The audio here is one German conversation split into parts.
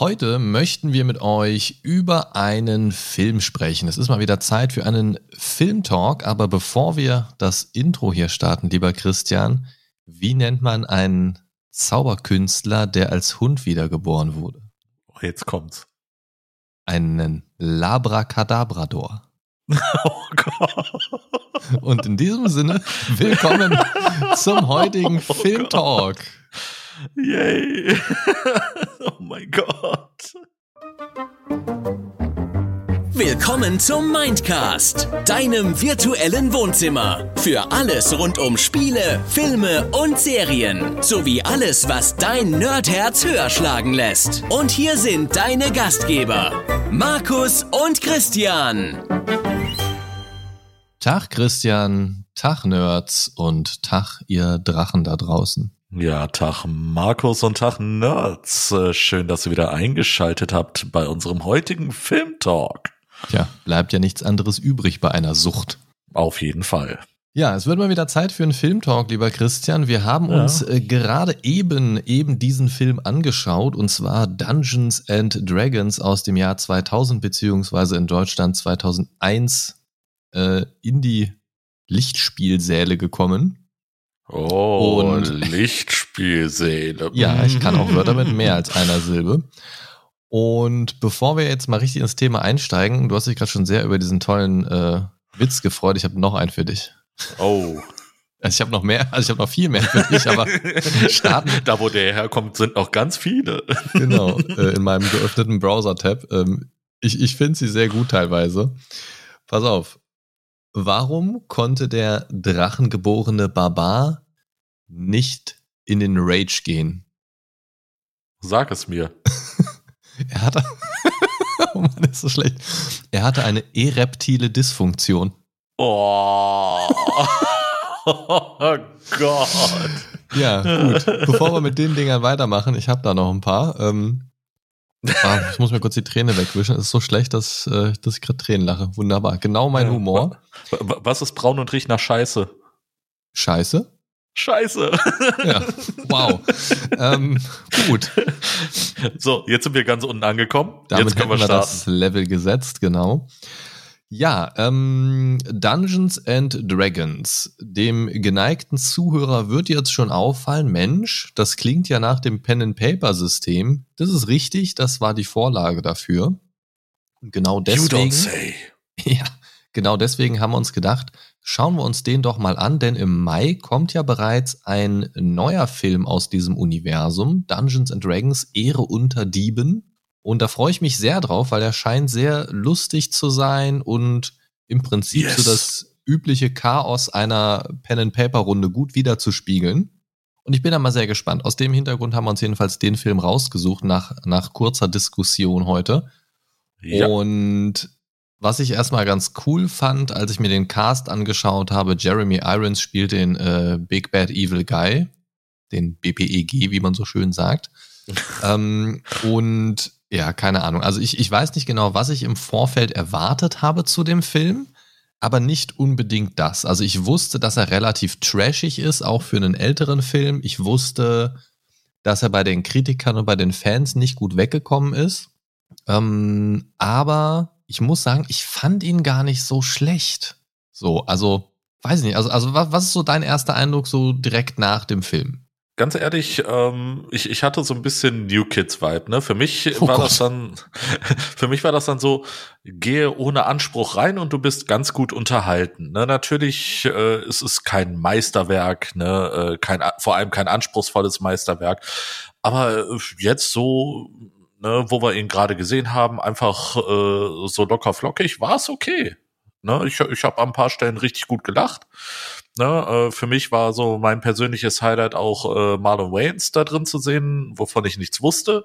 Heute möchten wir mit euch über einen Film sprechen. Es ist mal wieder Zeit für einen Filmtalk, aber bevor wir das Intro hier starten, lieber Christian, wie nennt man einen Zauberkünstler, der als Hund wiedergeboren wurde? Oh, jetzt kommt's. Einen Labracadabrador. Oh Gott. Und in diesem Sinne, willkommen zum heutigen oh Filmtalk. Yay. oh mein Gott. Willkommen zum Mindcast, deinem virtuellen Wohnzimmer. Für alles rund um Spiele, Filme und Serien. Sowie alles, was dein Nerdherz höher schlagen lässt. Und hier sind deine Gastgeber, Markus und Christian. Tag Christian, Tag Nerds und Tag ihr Drachen da draußen. Ja, Tag Markus und Tag Nerds. Äh, schön, dass ihr wieder eingeschaltet habt bei unserem heutigen Filmtalk. Tja, bleibt ja nichts anderes übrig bei einer Sucht. Auf jeden Fall. Ja, es wird mal wieder Zeit für einen Filmtalk, lieber Christian. Wir haben ja. uns äh, gerade eben eben diesen Film angeschaut und zwar Dungeons and Dragons aus dem Jahr 2000 beziehungsweise in Deutschland 2001 äh, in die Lichtspielsäle gekommen. Oh, und Lichtspielseele. Ja, ich kann auch Wörter mit mehr als einer Silbe. Und bevor wir jetzt mal richtig ins Thema einsteigen, du hast dich gerade schon sehr über diesen tollen äh, Witz gefreut. Ich habe noch einen für dich. Oh. Also ich habe noch mehr, also ich habe noch viel mehr für dich, aber starten. Da, wo der herkommt, sind noch ganz viele. genau, äh, in meinem geöffneten Browser-Tab. Ähm, ich ich finde sie sehr gut teilweise. Pass auf. Warum konnte der drachengeborene Barbar nicht in den Rage gehen? Sag es mir. er hatte. oh Mann, ist so schlecht. Er hatte eine ereptile Dysfunktion. Oh. oh Gott. Ja, gut. Bevor wir mit den Dingern weitermachen, ich habe da noch ein paar. Ähm, Ah, ich muss mir kurz die Träne wegwischen. Es ist so schlecht, dass, äh, dass ich gerade Tränen lache. Wunderbar. Genau mein Humor. Was ist braun und riecht nach Scheiße? Scheiße? Scheiße. Ja, wow. ähm, gut. So, jetzt sind wir ganz unten angekommen. Damit jetzt können wir, wir das Level gesetzt, genau. Ja, ähm, Dungeons and Dragons. Dem geneigten Zuhörer wird jetzt schon auffallen, Mensch, das klingt ja nach dem Pen-and-Paper-System. Das ist richtig, das war die Vorlage dafür. Und genau deswegen. You don't say. Ja, genau deswegen haben wir uns gedacht, schauen wir uns den doch mal an, denn im Mai kommt ja bereits ein neuer Film aus diesem Universum, Dungeons and Dragons Ehre unter Dieben. Und da freue ich mich sehr drauf, weil er scheint sehr lustig zu sein und im Prinzip yes. so das übliche Chaos einer Pen-and-Paper-Runde gut wiederzuspiegeln. Und ich bin da mal sehr gespannt. Aus dem Hintergrund haben wir uns jedenfalls den Film rausgesucht nach, nach kurzer Diskussion heute. Ja. Und was ich erstmal ganz cool fand, als ich mir den Cast angeschaut habe, Jeremy Irons spielt den äh, Big Bad Evil Guy, den BPEG, wie man so schön sagt. ähm, und ja, keine Ahnung. Also ich, ich weiß nicht genau, was ich im Vorfeld erwartet habe zu dem Film, aber nicht unbedingt das. Also ich wusste, dass er relativ trashig ist, auch für einen älteren Film. Ich wusste, dass er bei den Kritikern und bei den Fans nicht gut weggekommen ist. Ähm, aber ich muss sagen, ich fand ihn gar nicht so schlecht. So, also, weiß ich nicht. Also, also was, was ist so dein erster Eindruck so direkt nach dem Film? Ganz ehrlich, ähm, ich, ich hatte so ein bisschen New Kids Vibe, ne? Für mich oh war Gott. das dann, für mich war das dann so, gehe ohne Anspruch rein und du bist ganz gut unterhalten. Ne? Natürlich, äh, es ist kein Meisterwerk, ne? Äh, kein, vor allem kein anspruchsvolles Meisterwerk. Aber äh, jetzt so, ne, wo wir ihn gerade gesehen haben, einfach äh, so locker flockig, war es okay. Ne? Ich, ich habe an ein paar Stellen richtig gut gelacht. Ne, äh, für mich war so mein persönliches Highlight auch äh, Marlon Wayans da drin zu sehen, wovon ich nichts wusste.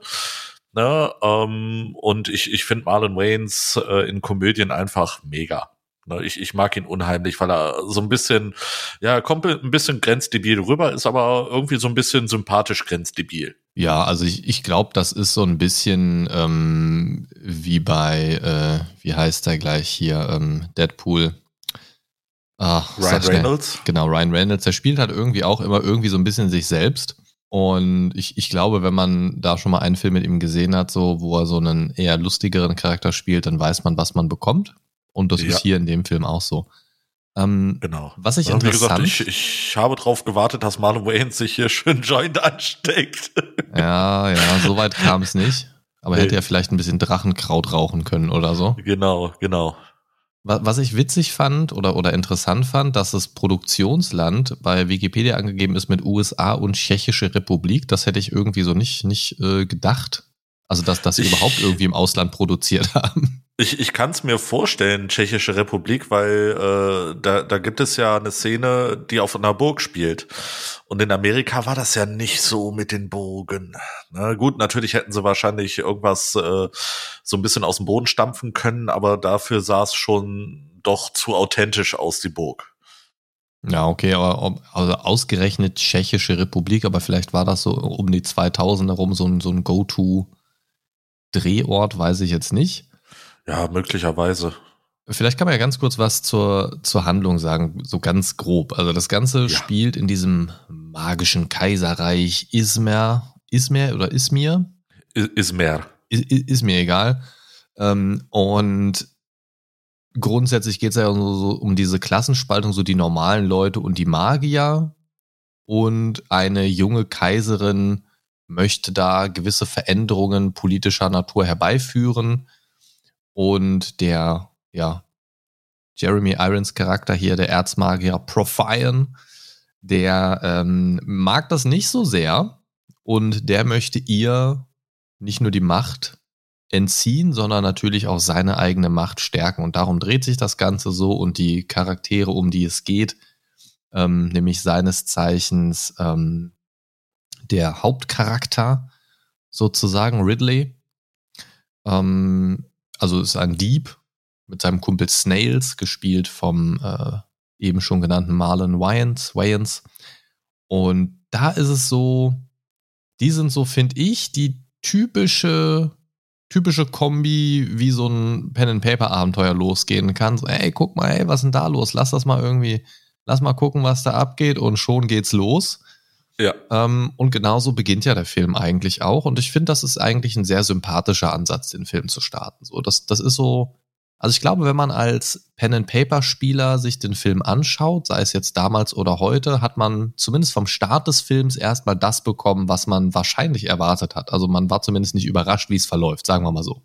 Ne, ähm, und ich, ich finde Marlon Wayans äh, in Komödien einfach mega. Ne, ich, ich mag ihn unheimlich, weil er so ein bisschen, ja, kommt ein bisschen grenzdebil rüber, ist aber irgendwie so ein bisschen sympathisch grenzdebil. Ja, also ich, ich glaube, das ist so ein bisschen ähm, wie bei, äh, wie heißt der gleich hier, ähm, Deadpool Ach, Ryan Reynolds. Genau, Ryan Reynolds. Der spielt halt irgendwie auch immer irgendwie so ein bisschen sich selbst. Und ich, ich glaube, wenn man da schon mal einen Film mit ihm gesehen hat, so, wo er so einen eher lustigeren Charakter spielt, dann weiß man, was man bekommt. Und das ja. ist hier in dem Film auch so. Ähm, genau. Was ich ja, interessant... Wie gesagt, ich, ich habe darauf gewartet, dass Marlon Wayans sich hier schön Joint ansteckt. Ja, ja, so weit kam es nicht. Aber nee. hätte ja vielleicht ein bisschen Drachenkraut rauchen können oder so. Genau, genau. Was ich witzig fand oder, oder interessant fand, dass das Produktionsland bei Wikipedia angegeben ist mit USA und Tschechische Republik. Das hätte ich irgendwie so nicht, nicht äh, gedacht. Also, dass, dass sie überhaupt irgendwie im Ausland produziert haben. Ich, ich kann es mir vorstellen, Tschechische Republik, weil äh, da, da gibt es ja eine Szene, die auf einer Burg spielt. Und in Amerika war das ja nicht so mit den Burgen. Na gut, natürlich hätten sie wahrscheinlich irgendwas äh, so ein bisschen aus dem Boden stampfen können, aber dafür sah es schon doch zu authentisch aus, die Burg. Ja, okay, aber also ausgerechnet Tschechische Republik, aber vielleicht war das so um die 2000 herum so ein, so ein Go-To-Drehort, weiß ich jetzt nicht. Ja, möglicherweise. Vielleicht kann man ja ganz kurz was zur, zur Handlung sagen, so ganz grob. Also das Ganze ja. spielt in diesem magischen Kaiserreich Ismer, Ismer oder Ismir? Ismer. Ist, ist mir egal. Ähm, und grundsätzlich geht es ja so um diese Klassenspaltung, so die normalen Leute und die Magier. Und eine junge Kaiserin möchte da gewisse Veränderungen politischer Natur herbeiführen und der, ja, Jeremy Irons Charakter hier, der Erzmagier Profion, der ähm, mag das nicht so sehr und der möchte ihr nicht nur die Macht entziehen, sondern natürlich auch seine eigene Macht stärken. Und darum dreht sich das Ganze so und die Charaktere, um die es geht, ähm, nämlich seines Zeichens ähm, der Hauptcharakter sozusagen, Ridley, ähm, also ist ein Dieb mit seinem Kumpel Snails, gespielt vom äh, eben schon genannten Marlon Wayans. Wayans. Und da ist es so, die sind so, finde ich, die typische, typische Kombi, wie so ein Pen-and-Paper-Abenteuer losgehen kann. So, ey, guck mal, ey, was ist denn da los? Lass das mal irgendwie, lass mal gucken, was da abgeht und schon geht's los. Ja. Ähm, und genauso beginnt ja der Film eigentlich auch. Und ich finde, das ist eigentlich ein sehr sympathischer Ansatz, den Film zu starten. So, das, das ist so. Also ich glaube, wenn man als Pen-and-Paper-Spieler sich den Film anschaut, sei es jetzt damals oder heute, hat man zumindest vom Start des Films erstmal das bekommen, was man wahrscheinlich erwartet hat. Also man war zumindest nicht überrascht, wie es verläuft, sagen wir mal so.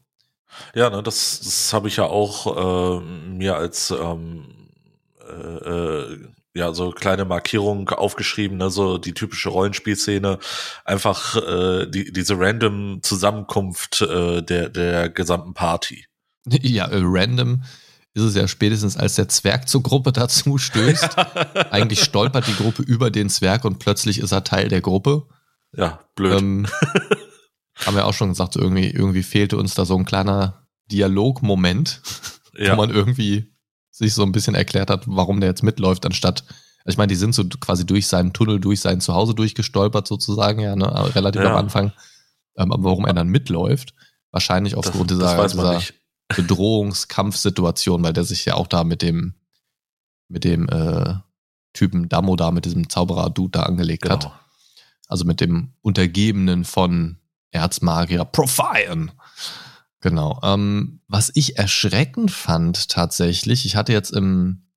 Ja, ne, das, das habe ich ja auch äh, mir als ähm, äh, äh ja, so kleine Markierung aufgeschrieben, ne, so die typische Rollenspielszene, einfach äh, die, diese random Zusammenkunft äh, der, der gesamten Party. Ja, äh, random ist es ja spätestens, als der Zwerg zur Gruppe dazu stößt. Eigentlich stolpert die Gruppe über den Zwerg und plötzlich ist er Teil der Gruppe. Ja, blöd. Ähm, haben wir auch schon gesagt, irgendwie, irgendwie fehlte uns da so ein kleiner Dialogmoment, ja. wo man irgendwie sich so ein bisschen erklärt hat, warum der jetzt mitläuft, anstatt, also ich meine, die sind so quasi durch seinen Tunnel, durch sein Zuhause durchgestolpert sozusagen, ja, ne, relativ ja. am Anfang. Ähm, aber warum er dann mitläuft, wahrscheinlich aufgrund das, dieser, das dieser Bedrohungskampfsituation, weil der sich ja auch da mit dem, mit dem äh, Typen Damo da, mit diesem Zauberer-Dude da angelegt genau. hat. Also mit dem Untergebenen von Erzmagier Profilen. Genau. Ähm, was ich erschreckend fand tatsächlich, ich hatte jetzt im,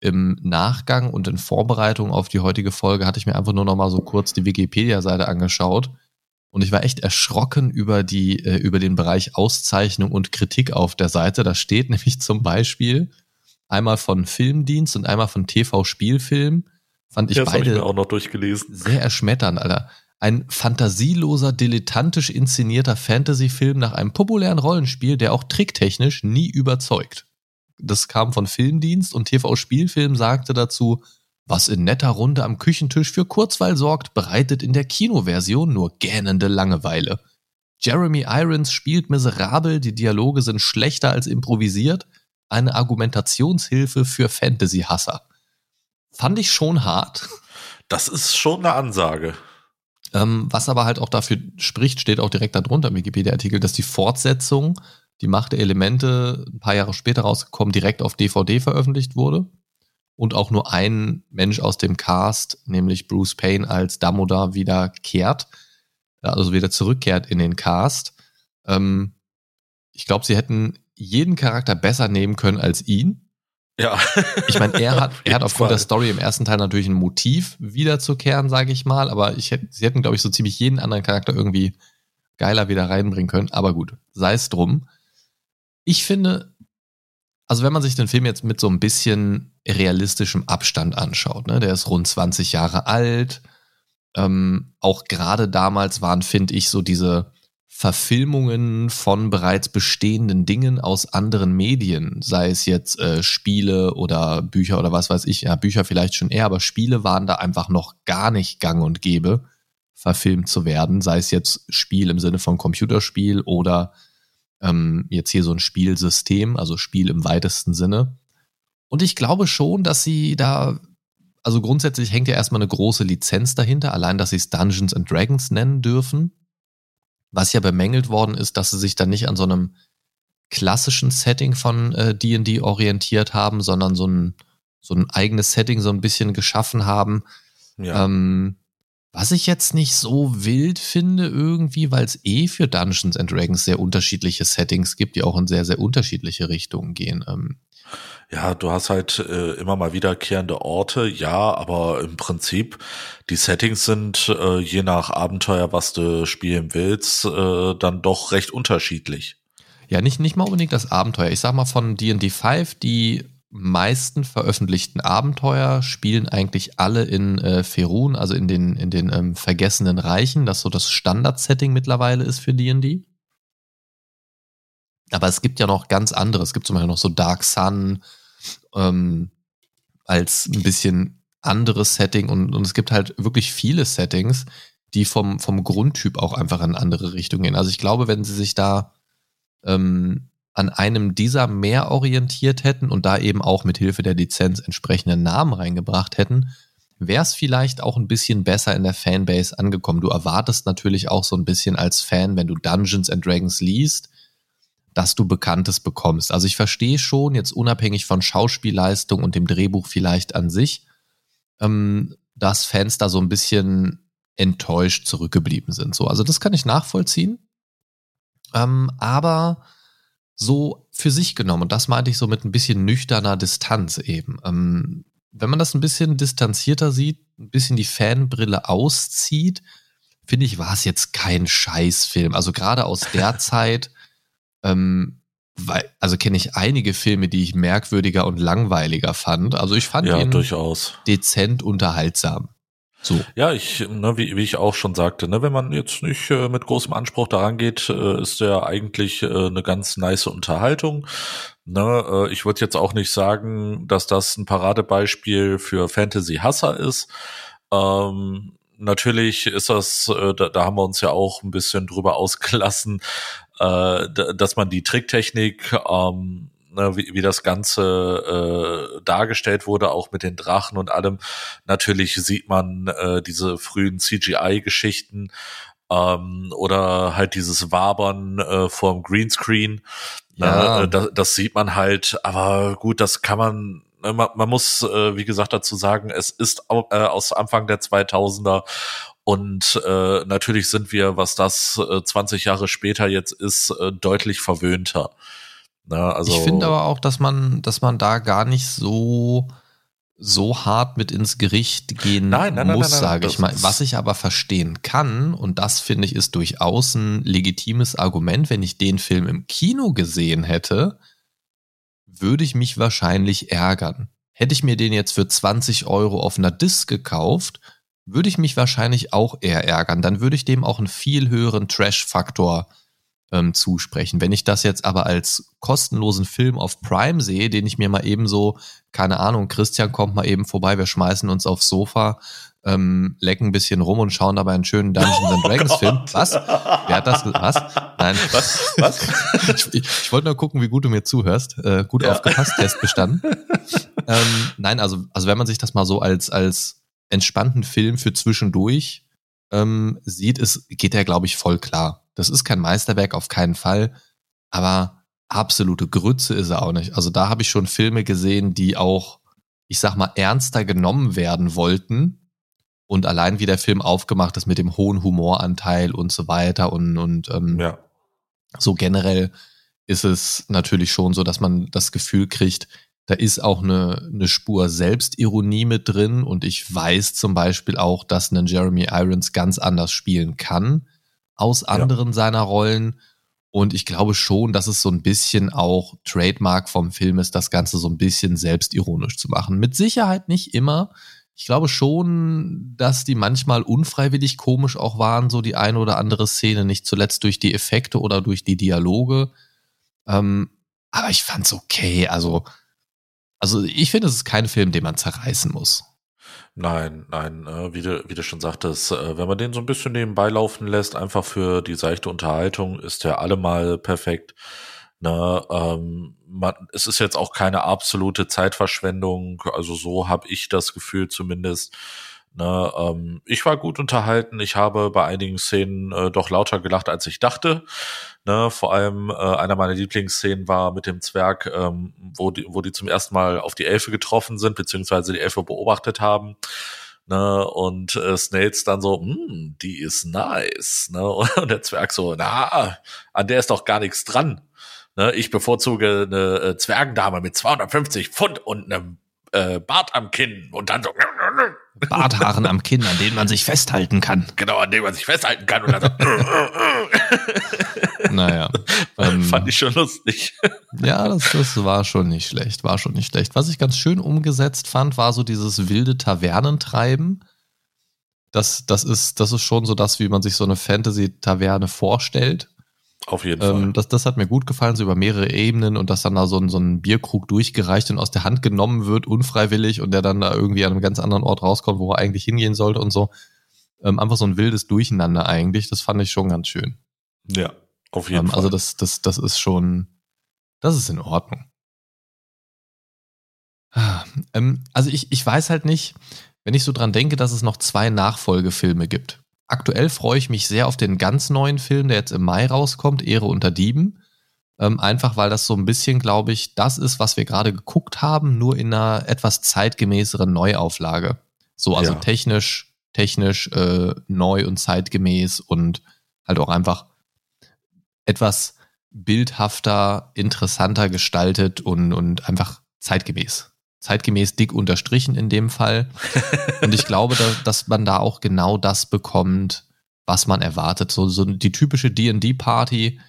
im Nachgang und in Vorbereitung auf die heutige Folge, hatte ich mir einfach nur noch mal so kurz die Wikipedia-Seite angeschaut. Und ich war echt erschrocken über die, äh, über den Bereich Auszeichnung und Kritik auf der Seite. Da steht nämlich zum Beispiel einmal von Filmdienst und einmal von TV-Spielfilm. Fand ich ja, beide ich auch noch durchgelesen. sehr erschmetternd, Alter. Ein fantasieloser, dilettantisch inszenierter Fantasy-Film nach einem populären Rollenspiel, der auch tricktechnisch nie überzeugt. Das kam von Filmdienst und TV-Spielfilm sagte dazu, was in netter Runde am Küchentisch für Kurzweil sorgt, bereitet in der Kinoversion nur gähnende Langeweile. Jeremy Irons spielt miserabel, die Dialoge sind schlechter als improvisiert, eine Argumentationshilfe für Fantasy-Hasser. Fand ich schon hart. Das ist schon eine Ansage. Ähm, was aber halt auch dafür spricht, steht auch direkt darunter im Wikipedia-Artikel, dass die Fortsetzung, die Macht der Elemente, ein paar Jahre später rausgekommen, direkt auf DVD veröffentlicht wurde. und auch nur ein Mensch aus dem Cast, nämlich Bruce Payne als Dumbledore wieder kehrt, also wieder zurückkehrt in den Cast. Ähm, ich glaube, sie hätten jeden Charakter besser nehmen können als ihn. Ja. Ich meine, er hat, er hat aufgrund der Story im ersten Teil natürlich ein Motiv wiederzukehren, sage ich mal, aber ich hätte, sie hätten, glaube ich, so ziemlich jeden anderen Charakter irgendwie geiler wieder reinbringen können. Aber gut, sei es drum. Ich finde, also wenn man sich den Film jetzt mit so ein bisschen realistischem Abstand anschaut, ne, der ist rund 20 Jahre alt. Ähm, auch gerade damals waren, finde ich, so diese Verfilmungen von bereits bestehenden Dingen aus anderen Medien, sei es jetzt äh, Spiele oder Bücher oder was weiß ich, ja, Bücher vielleicht schon eher, aber Spiele waren da einfach noch gar nicht gang und gäbe, verfilmt zu werden, sei es jetzt Spiel im Sinne von Computerspiel oder ähm, jetzt hier so ein Spielsystem, also Spiel im weitesten Sinne. Und ich glaube schon, dass sie da, also grundsätzlich hängt ja erstmal eine große Lizenz dahinter, allein, dass sie es Dungeons and Dragons nennen dürfen was ja bemängelt worden ist, dass sie sich dann nicht an so einem klassischen Setting von D&D äh, orientiert haben, sondern so ein, so ein eigenes Setting so ein bisschen geschaffen haben. Ja. Ähm, was ich jetzt nicht so wild finde irgendwie, weil es eh für Dungeons and Dragons sehr unterschiedliche Settings gibt, die auch in sehr, sehr unterschiedliche Richtungen gehen. Ähm, ja, du hast halt äh, immer mal wiederkehrende Orte, ja, aber im Prinzip die Settings sind äh, je nach Abenteuer, was du spielen willst, äh, dann doch recht unterschiedlich. Ja, nicht, nicht mal unbedingt das Abenteuer. Ich sag mal von D&D 5, die meisten veröffentlichten Abenteuer spielen eigentlich alle in äh, Ferun, also in den, in den ähm, vergessenen Reichen, das so das Standard-Setting mittlerweile ist für D&D. Aber es gibt ja noch ganz andere. Es gibt zum Beispiel noch so Dark Sun ähm, als ein bisschen anderes Setting und, und es gibt halt wirklich viele Settings, die vom, vom Grundtyp auch einfach in andere Richtungen gehen. Also ich glaube, wenn sie sich da ähm, an einem dieser mehr orientiert hätten und da eben auch mit Hilfe der Lizenz entsprechende Namen reingebracht hätten, wäre es vielleicht auch ein bisschen besser in der Fanbase angekommen. Du erwartest natürlich auch so ein bisschen als Fan, wenn du Dungeons and Dragons liest, dass du Bekanntes bekommst. Also ich verstehe schon, jetzt unabhängig von Schauspielleistung und dem Drehbuch vielleicht an sich, ähm, dass Fans da so ein bisschen enttäuscht zurückgeblieben sind. So, also das kann ich nachvollziehen. Ähm, aber so für sich genommen, und das meinte ich so mit ein bisschen nüchterner Distanz eben. Ähm, wenn man das ein bisschen distanzierter sieht, ein bisschen die Fanbrille auszieht, finde ich, war es jetzt kein Scheißfilm. Also gerade aus der Zeit, ähm, weil, also kenne ich einige Filme, die ich merkwürdiger und langweiliger fand. Also ich fand ja, ihn durchaus. dezent unterhaltsam. So. Ja, ich, ne, wie, wie ich auch schon sagte, ne, wenn man jetzt nicht äh, mit großem Anspruch daran geht, äh, ist der eigentlich äh, eine ganz nice Unterhaltung. Ne, äh, ich würde jetzt auch nicht sagen, dass das ein Paradebeispiel für Fantasy-Hasser ist. Ähm, natürlich ist das, äh, da, da haben wir uns ja auch ein bisschen drüber ausgelassen, äh, dass man die Tricktechnik, ähm, ne, wie, wie das Ganze äh, dargestellt wurde, auch mit den Drachen und allem. Natürlich sieht man äh, diese frühen CGI-Geschichten ähm, oder halt dieses Wabern äh, vorm Greenscreen. Ja. Äh, das, das sieht man halt, aber gut, das kann man ne, man, man muss, äh, wie gesagt, dazu sagen, es ist äh, aus Anfang der 2000er und äh, natürlich sind wir, was das äh, 20 Jahre später jetzt ist, äh, deutlich verwöhnter. Na, also ich finde aber auch, dass man, dass man da gar nicht so so hart mit ins Gericht gehen nein, nein, muss, sage ich mal. Was ich aber verstehen kann, und das finde ich ist durchaus ein legitimes Argument, wenn ich den Film im Kino gesehen hätte, würde ich mich wahrscheinlich ärgern. Hätte ich mir den jetzt für 20 Euro auf einer Disc gekauft, würde ich mich wahrscheinlich auch eher ärgern. Dann würde ich dem auch einen viel höheren Trash-Faktor ähm, zusprechen. Wenn ich das jetzt aber als kostenlosen Film auf Prime sehe, den ich mir mal eben so, keine Ahnung, Christian kommt mal eben vorbei, wir schmeißen uns aufs Sofa, ähm, lecken ein bisschen rum und schauen dabei einen schönen Dungeons and oh Dragons oh Film. Was? Wer hat das? Was? Nein. Was? Was? ich, ich, ich wollte nur gucken, wie gut du mir zuhörst. Äh, gut ja. aufgepasst, Test bestanden. ähm, nein, also, also wenn man sich das mal so als, als entspannten Film für zwischendurch ähm, sieht, ist, geht er, glaube ich, voll klar. Das ist kein Meisterwerk, auf keinen Fall, aber absolute Grütze ist er auch nicht. Also da habe ich schon Filme gesehen, die auch ich sag mal, ernster genommen werden wollten. Und allein wie der Film aufgemacht ist mit dem hohen Humoranteil und so weiter und, und ähm, Ja. so generell ist es natürlich schon so, dass man das Gefühl kriegt, da ist auch eine, eine Spur Selbstironie mit drin und ich weiß zum Beispiel auch, dass ein Jeremy Irons ganz anders spielen kann aus anderen seiner Rollen. Und ich glaube schon, dass es so ein bisschen auch Trademark vom Film ist, das Ganze so ein bisschen selbstironisch zu machen. Mit Sicherheit nicht immer. Ich glaube schon, dass die manchmal unfreiwillig komisch auch waren, so die eine oder andere Szene, nicht zuletzt durch die Effekte oder durch die Dialoge. Ähm, aber ich fand's okay. Also, also ich finde, es ist kein Film, den man zerreißen muss. Nein, nein, äh, wie, du, wie du schon sagtest, äh, wenn man den so ein bisschen nebenbei laufen lässt, einfach für die seichte Unterhaltung, ist der allemal perfekt. Ne, ähm, man, es ist jetzt auch keine absolute Zeitverschwendung, also so habe ich das Gefühl zumindest. Ne, ähm, ich war gut unterhalten, ich habe bei einigen Szenen äh, doch lauter gelacht, als ich dachte. Ne, vor allem äh, einer meiner Lieblingsszenen war mit dem Zwerg, ähm, wo, die, wo die zum ersten Mal auf die Elfe getroffen sind, beziehungsweise die Elfe beobachtet haben. Ne, und äh, Snails dann so, hm, die ist nice. Ne, und der Zwerg so, na, an der ist doch gar nichts dran. Ne, ich bevorzuge eine äh, Zwergendame mit 250 Pfund und einem äh, Bart am Kinn und dann so, Barthaaren am Kinn, an denen man sich festhalten kann. genau, an dem man sich festhalten kann und dann so, Naja. Ähm, fand ich schon lustig. Ja, das, das war schon nicht schlecht, war schon nicht schlecht. Was ich ganz schön umgesetzt fand, war so dieses wilde Tavernentreiben. Das, das, ist, das ist schon so das, wie man sich so eine Fantasy-Taverne vorstellt. Auf jeden Ähm, Fall. das, das hat mir gut gefallen, so über mehrere Ebenen und dass dann da so ein, so ein Bierkrug durchgereicht und aus der Hand genommen wird, unfreiwillig und der dann da irgendwie an einem ganz anderen Ort rauskommt, wo er eigentlich hingehen sollte und so. Ähm, einfach so ein wildes Durcheinander eigentlich. Das fand ich schon ganz schön. Ja, auf jeden Ähm, Fall. also das, das, das ist schon, das ist in Ordnung. Ah, Ähm, also ich, ich weiß halt nicht, wenn ich so dran denke, dass es noch zwei Nachfolgefilme gibt. Aktuell freue ich mich sehr auf den ganz neuen Film, der jetzt im Mai rauskommt, Ehre unter Dieben. Ähm, einfach weil das so ein bisschen, glaube ich, das ist, was wir gerade geguckt haben, nur in einer etwas zeitgemäßeren Neuauflage. So, also Ja. technisch, technisch äh, neu und zeitgemäß und halt auch einfach etwas bildhafter, interessanter gestaltet und, und einfach zeitgemäß. Zeitgemäß dick unterstrichen in dem Fall. Und ich glaube, dass, dass man da auch genau das bekommt, was man erwartet. So, so die typische D&D-Party,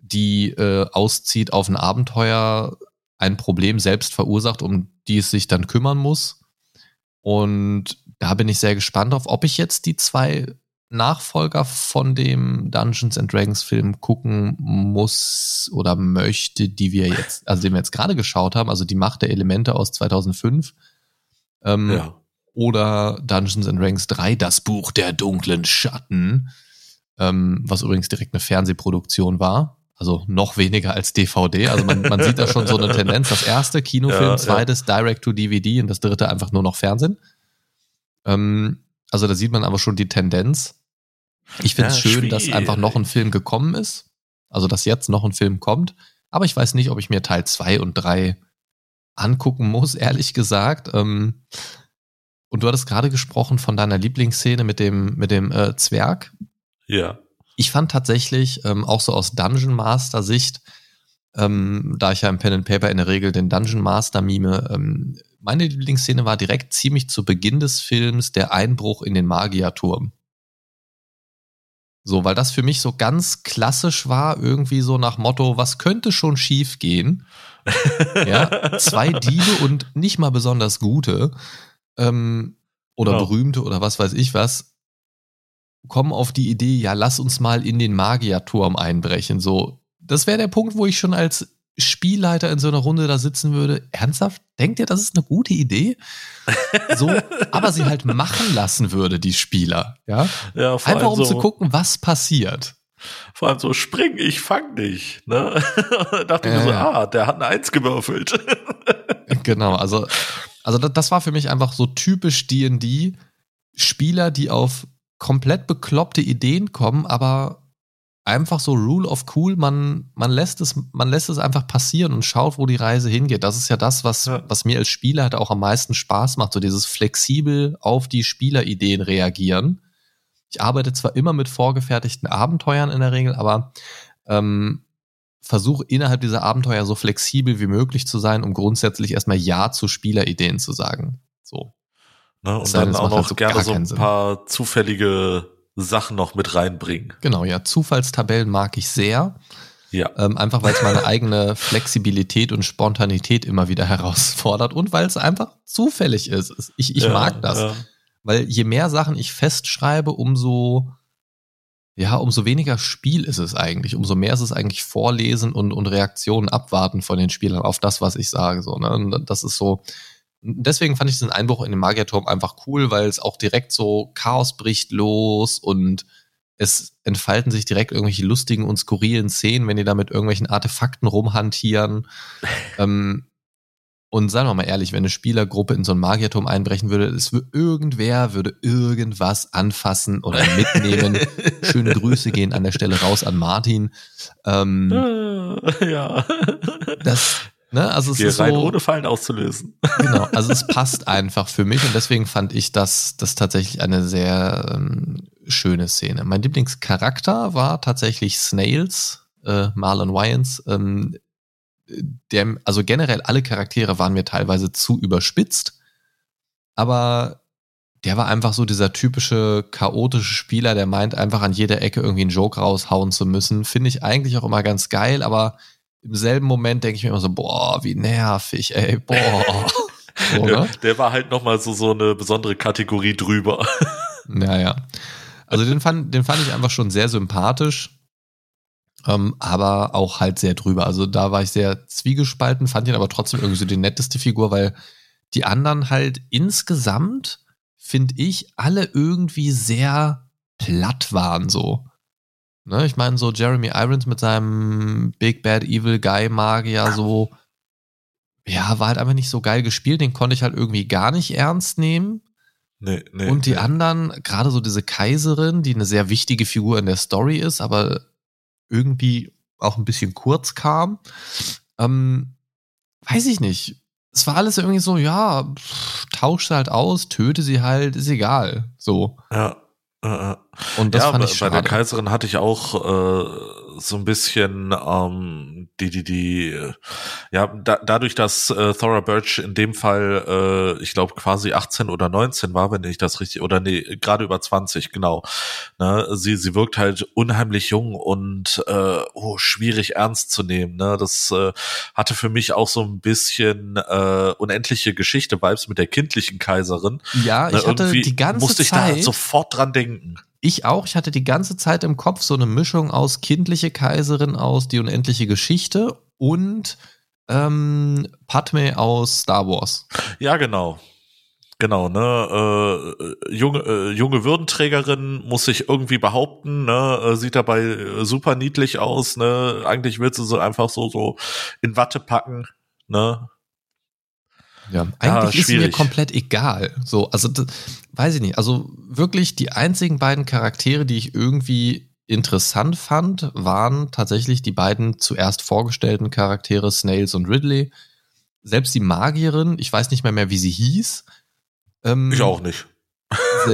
die äh, auszieht auf ein Abenteuer, ein Problem selbst verursacht, um die es sich dann kümmern muss. Und da bin ich sehr gespannt auf, ob ich jetzt die zwei Nachfolger von dem Dungeons and Dragons Film gucken muss oder möchte, die wir jetzt, also den wir jetzt gerade geschaut haben, also die Macht der Elemente aus 2005. Ähm, ja. oder Dungeons and Dragons 3, das Buch der dunklen Schatten, ähm, was übrigens direkt eine Fernsehproduktion war. Also noch weniger als DVD. Also man, man sieht da schon so eine Tendenz. Das erste Kinofilm, Ja, ja. zweites Direct to DVD und das dritte einfach nur noch Fernsehen. Ähm, also da sieht man aber schon die Tendenz. Ich finde es Ja, schön, dass einfach noch ein Film gekommen ist. Also dass jetzt noch ein Film kommt. Aber ich weiß nicht, ob ich mir Teil zwei und drei angucken muss, ehrlich gesagt. Ähm, und du hattest gerade gesprochen von deiner Lieblingsszene mit dem, mit dem äh, Zwerg. Ja. Ich fand tatsächlich, ähm, auch so aus Dungeon Master Sicht, ähm, da ich ja im Pen and Paper in der Regel den Dungeon Master mime, ähm, meine Lieblingsszene war direkt ziemlich zu Beginn des Films der Einbruch in den Magierturm. So, weil das für mich so ganz klassisch war, irgendwie so nach Motto, was könnte schon schief gehen? ja, zwei Diebe und nicht mal besonders gute ähm, oder Genau. berühmte oder was weiß ich was kommen auf die Idee, ja, lass uns mal in den Magierturm einbrechen. So, das wäre der Punkt, wo ich schon als Spielleiter in so einer Runde da sitzen würde. Ernsthaft? Denkt ihr, das ist eine gute Idee? So, aber sie halt machen lassen würde, die Spieler. Ja, Ja, vor einfach allem um so, zu gucken, was passiert. Vor allem so, spring, ich fang dich. Ne? Da dachte ich mir Ja, so, ja. ah, der hat eine Eins gewürfelt. Genau, also, also das, das war für mich einfach so typisch D&D. Spieler, die auf komplett bekloppte Ideen kommen, aber einfach so Rule of Cool, man, man lässt es, man lässt es einfach passieren und schaut, wo die Reise hingeht. Das ist ja das, was, ja. was mir als Spieler halt auch am meisten Spaß macht, so dieses flexibel auf die Spielerideen reagieren. Ich arbeite zwar immer mit vorgefertigten Abenteuern in der Regel, aber ähm, versuche innerhalb dieser Abenteuer so flexibel wie möglich zu sein, um grundsätzlich erstmal Ja zu Spielerideen zu sagen. So. Ne, und dann auch noch halt so gerne so ein paar zufällige Sachen noch mit reinbringen. Genau, ja. Zufallstabellen mag ich sehr. Ja. Ähm, einfach weil es meine eigene Flexibilität und Spontanität immer wieder herausfordert und weil es einfach zufällig ist. Ich, ich ja, mag das. Ja. Weil je mehr Sachen ich festschreibe, umso ja, umso weniger Spiel ist es eigentlich, umso mehr ist es eigentlich Vorlesen und, und Reaktionen abwarten von den Spielern auf das, was ich sage. So, ne? Und das ist so. Deswegen fand ich diesen Einbruch in den Magierturm einfach cool, weil es auch direkt so Chaos bricht los und es entfalten sich direkt irgendwelche lustigen und skurrilen Szenen, wenn die da mit irgendwelchen Artefakten rumhantieren. ähm, und sagen wir mal ehrlich, wenn eine Spielergruppe in so ein Magierturm einbrechen würde, es würde irgendwer würde irgendwas anfassen oder mitnehmen. Schöne Grüße gehen an der Stelle raus an Martin. Ähm, ja. Das, ne, also es Geh ist rein, so, ohne Fallen auszulösen. Genau, also es passt einfach für mich und deswegen fand ich das, das tatsächlich eine sehr ähm, schöne Szene. Mein Lieblingscharakter war tatsächlich Snails, äh, Marlon Wayans. Ähm, der, also generell alle Charaktere waren mir teilweise zu überspitzt, aber der war einfach so dieser typische chaotische Spieler, der meint einfach an jeder Ecke irgendwie einen Joke raushauen zu müssen. Finde ich eigentlich auch immer ganz geil, aber im selben Moment denke ich mir immer so, boah, wie nervig, ey, boah. so, ne? Der war halt nochmal so, so eine besondere Kategorie drüber. Naja. Also den fand, den fand ich einfach schon sehr sympathisch ähm, aber auch halt sehr drüber. Also da war ich sehr zwiegespalten, fand ihn aber trotzdem irgendwie so die netteste Figur, weil die anderen halt insgesamt, finde ich, alle irgendwie sehr platt waren so. Ne, ich meine, so Jeremy Irons mit seinem Big Bad Evil Guy Magier so, ja, war halt einfach nicht so geil gespielt. Den konnte ich halt irgendwie gar nicht ernst nehmen. Nee, nee, und die nee. anderen, gerade so diese Kaiserin, die eine sehr wichtige Figur in der Story ist, aber irgendwie auch ein bisschen kurz kam. Ähm, weiß ich nicht. Es war alles irgendwie so, ja, pff, tausch sie halt aus, töte sie halt, ist egal. So. Ja. Und das ja, fand ich schade. Bei der Kaiserin hatte ich auch äh, so ein bisschen ähm, die, die, die, ja, da, dadurch, dass äh, Thora Birch in dem Fall, äh, ich glaube, quasi 18 oder 19 war, wenn ich das richtig, oder nee, gerade über 20, genau. Ne? Sie, sie wirkt halt unheimlich jung und äh, oh, schwierig ernst zu nehmen. Ne? Das äh, hatte für mich auch so ein bisschen äh, unendliche Geschichte-Vibes mit der kindlichen Kaiserin. Ja, ich ne? hatte Irgendwie die ganze musste ich Zeit da sofort dran denken. Ich auch. Ich hatte die ganze Zeit im Kopf so eine Mischung aus kindliche Kaiserin aus Die unendliche Geschichte und ähm, Padme aus Star Wars. Ja, genau. Genau, ne, äh, junge, äh, junge Würdenträgerin muss sich irgendwie behaupten, ne, äh, sieht dabei äh, super niedlich aus, ne, eigentlich willst du sie einfach so, so in Watte packen, ne, ja, eigentlich ja, ist mir komplett egal. So, also das, weiß ich nicht. Also wirklich die einzigen beiden Charaktere, die ich irgendwie interessant fand, waren tatsächlich die beiden zuerst vorgestellten Charaktere Snails und Ridley. Selbst die Magierin, ich weiß nicht mehr mehr, wie sie hieß. Ähm, ich auch nicht.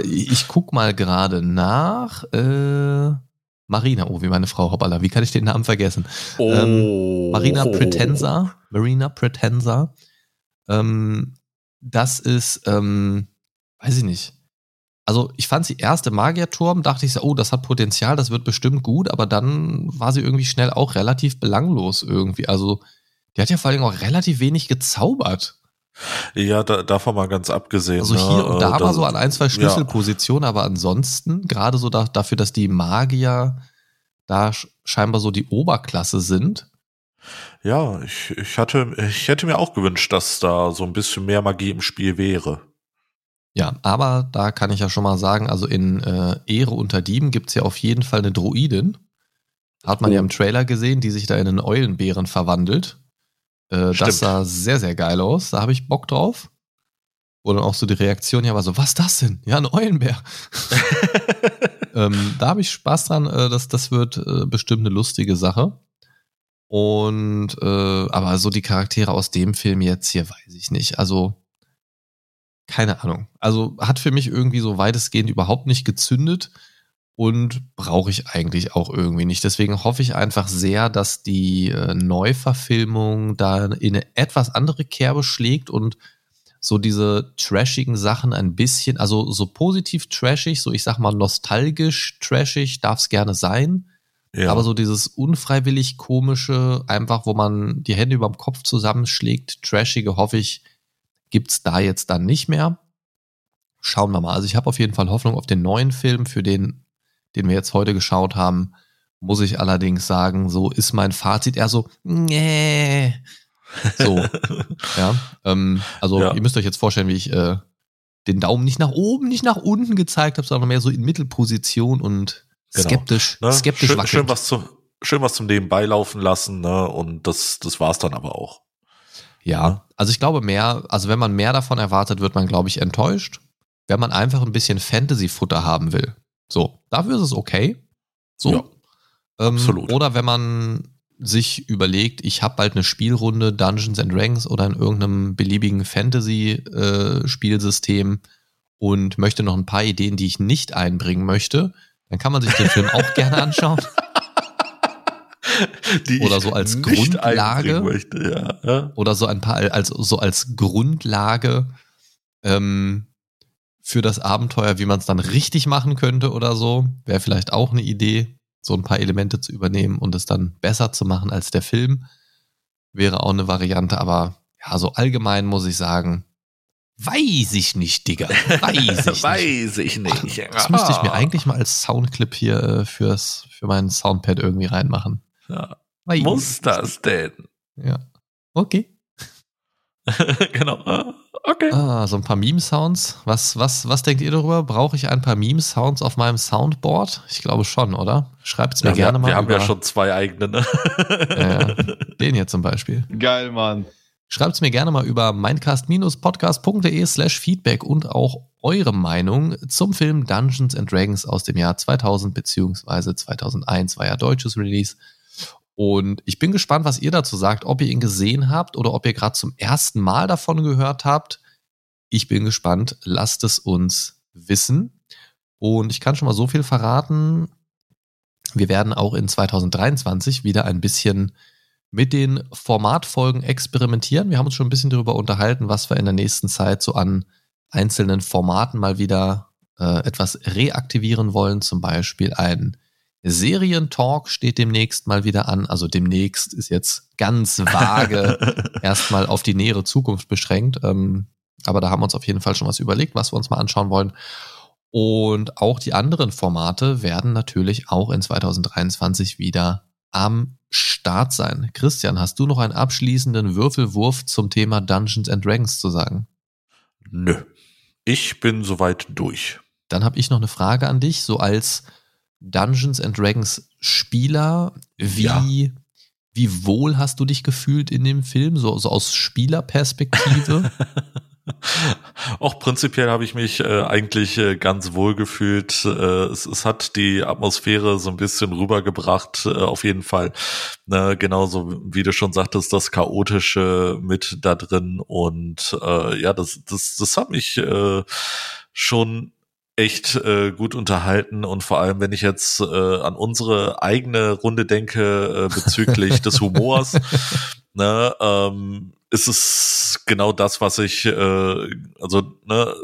ich guck mal gerade nach. Äh, Marina, oh, wie meine Frau, hoppala, wie kann ich den Namen vergessen? Oh. Ähm, Marina Pretenza, Marina Pretenza. Ähm, das ist, ähm, weiß ich nicht. Also ich fand sie erste Magierturm, dachte ich so, oh, das hat Potenzial, das wird bestimmt gut, aber dann war sie irgendwie schnell auch relativ belanglos irgendwie. Also die hat ja vor allem auch relativ wenig gezaubert. Ja, da, davon mal ganz abgesehen. Also hier ne? und da äh, war so an ein, zwei Schlüsselpositionen, ja. aber ansonsten, gerade so da, dafür, dass die Magier da scheinbar so die Oberklasse sind, ja, ich, ich hatte, ich hätte mir auch gewünscht, dass da so ein bisschen mehr Magie im Spiel wäre. Ja, aber da kann ich ja schon mal sagen, also in äh, Ehre unter Dieben gibt's ja auf jeden Fall eine Druidin. Hat man oh. ja im Trailer gesehen, die sich da in einen Eulenbären verwandelt. Äh, das sah sehr, sehr geil aus. Da habe ich Bock drauf. Wo dann auch so die Reaktion ja war so, was ist das denn? Ja, ein Eulenbär. ähm, da habe ich Spaß dran, äh, dass das wird äh, bestimmt eine lustige Sache. Und äh, aber so die Charaktere aus dem Film jetzt hier weiß ich nicht. Also keine Ahnung. Also hat für mich irgendwie so weitestgehend überhaupt nicht gezündet und brauche ich eigentlich auch irgendwie nicht. Deswegen hoffe ich einfach sehr, dass die äh, Neuverfilmung da in eine etwas andere Kerbe schlägt und so diese trashigen Sachen ein bisschen, also so positiv trashig, so ich sag mal nostalgisch trashig darf es gerne sein. Ja. Aber so dieses unfreiwillig komische, einfach wo man die Hände über dem Kopf zusammenschlägt, trashige, hoffe ich, gibt's da jetzt dann nicht mehr. Schauen wir mal. Also ich habe auf jeden Fall Hoffnung auf den neuen Film, für den den wir jetzt heute geschaut haben, muss ich allerdings sagen, so ist mein Fazit eher so, nee. So, ja. Ähm, also ja. ihr müsst euch jetzt vorstellen, wie ich äh, den Daumen nicht nach oben, nicht nach unten gezeigt habe, sondern mehr so in Mittelposition und genau. skeptisch, ne? skeptisch schön, schön was zu, schön was zum Nebenbei laufen lassen, ne? Und das, das war's dann aber auch. Ja, also ich glaube mehr, also wenn man mehr davon erwartet, wird man, glaube ich, enttäuscht. Wenn man einfach ein bisschen Fantasy-Futter haben will, so, dafür ist es okay. So. Ja, ähm, absolut. Oder wenn man sich überlegt, ich habe bald eine Spielrunde Dungeons and Dragons oder in irgendeinem beliebigen Fantasy-Spielsystem äh, und möchte noch ein paar Ideen, die ich nicht einbringen möchte, dann kann man sich den Film auch gerne anschauen. oder so als Grundlage möchte, ja. oder so ein paar als so als Grundlage ähm, für das Abenteuer, wie man es dann richtig machen könnte oder so. Wäre vielleicht auch eine Idee, so ein paar Elemente zu übernehmen und es dann besser zu machen als der Film. Wäre auch eine Variante, aber ja, so allgemein muss ich sagen, weiß ich nicht, Digga. Weiß ich nicht. weiß ich nicht. das müsste ich mir eigentlich mal als Soundclip hier äh, fürs, für mein Soundpad irgendwie reinmachen. Ja. Muss das denn? Ja. Okay. genau. Okay. Ah, so ein paar Meme-Sounds. Was, was, was denkt ihr darüber? Brauche ich ein paar Meme-Sounds auf meinem Soundboard? Ich glaube schon, oder? Schreibt es mir ja, gerne wir, mal. Wir haben ja schon zwei eigene, ne? ja, den hier zum Beispiel. Geil, Mann. Schreibt es mir gerne mal über mindcast-podcast.de slash feedback und auch eure Meinung zum Film Dungeons and Dragons aus dem Jahr 2000 beziehungsweise 2001 war ja deutsches Release. Und ich bin gespannt, was ihr dazu sagt, ob ihr ihn gesehen habt oder ob ihr gerade zum ersten Mal davon gehört habt. Ich bin gespannt. Lasst es uns wissen. Und ich kann schon mal so viel verraten. Wir werden auch in 2023 wieder ein bisschen mit den Formatfolgen experimentieren. Wir haben uns schon ein bisschen darüber unterhalten, was wir in der nächsten Zeit so an einzelnen Formaten mal wieder äh, etwas reaktivieren wollen. Zum Beispiel ein Serientalk steht demnächst mal wieder an. Also demnächst ist jetzt ganz vage erstmal auf die nähere Zukunft beschränkt. Ähm, aber da haben wir uns auf jeden Fall schon was überlegt, was wir uns mal anschauen wollen. Und auch die anderen Formate werden natürlich auch in 2023 wieder am Start sein. Christian, hast du noch einen abschließenden Würfelwurf zum Thema Dungeons and Dragons zu sagen? Nö. Ich bin soweit durch. Dann habe ich noch eine Frage an dich, so als Dungeons and Dragons Spieler. Wie, ja. wie wohl hast du dich gefühlt in dem Film, so, so aus Spielerperspektive? Auch prinzipiell habe ich mich äh, eigentlich äh, ganz wohl gefühlt. Äh, es, es hat die Atmosphäre so ein bisschen rübergebracht, äh, auf jeden Fall. Ne, genauso wie du schon sagtest, das Chaotische mit da drin. Und äh, ja, das, das, das hat mich äh, schon echt äh, gut unterhalten und vor allem, wenn ich jetzt äh, an unsere eigene Runde denke äh, bezüglich des Humors, ne, ähm, ist es genau das, was ich, äh, also ne,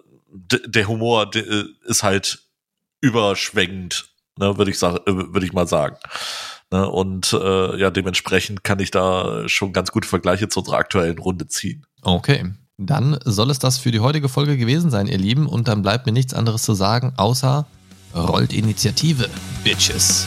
der Humor ist halt überschwängend, ne, würde ich sagen, äh, würde ich mal sagen. Ne, und äh, ja, dementsprechend kann ich da schon ganz gute Vergleiche zu unserer aktuellen Runde ziehen. Okay. Dann soll es das für die heutige Folge gewesen sein, ihr Lieben. Und dann bleibt mir nichts anderes zu sagen, außer rollt Initiative, Bitches.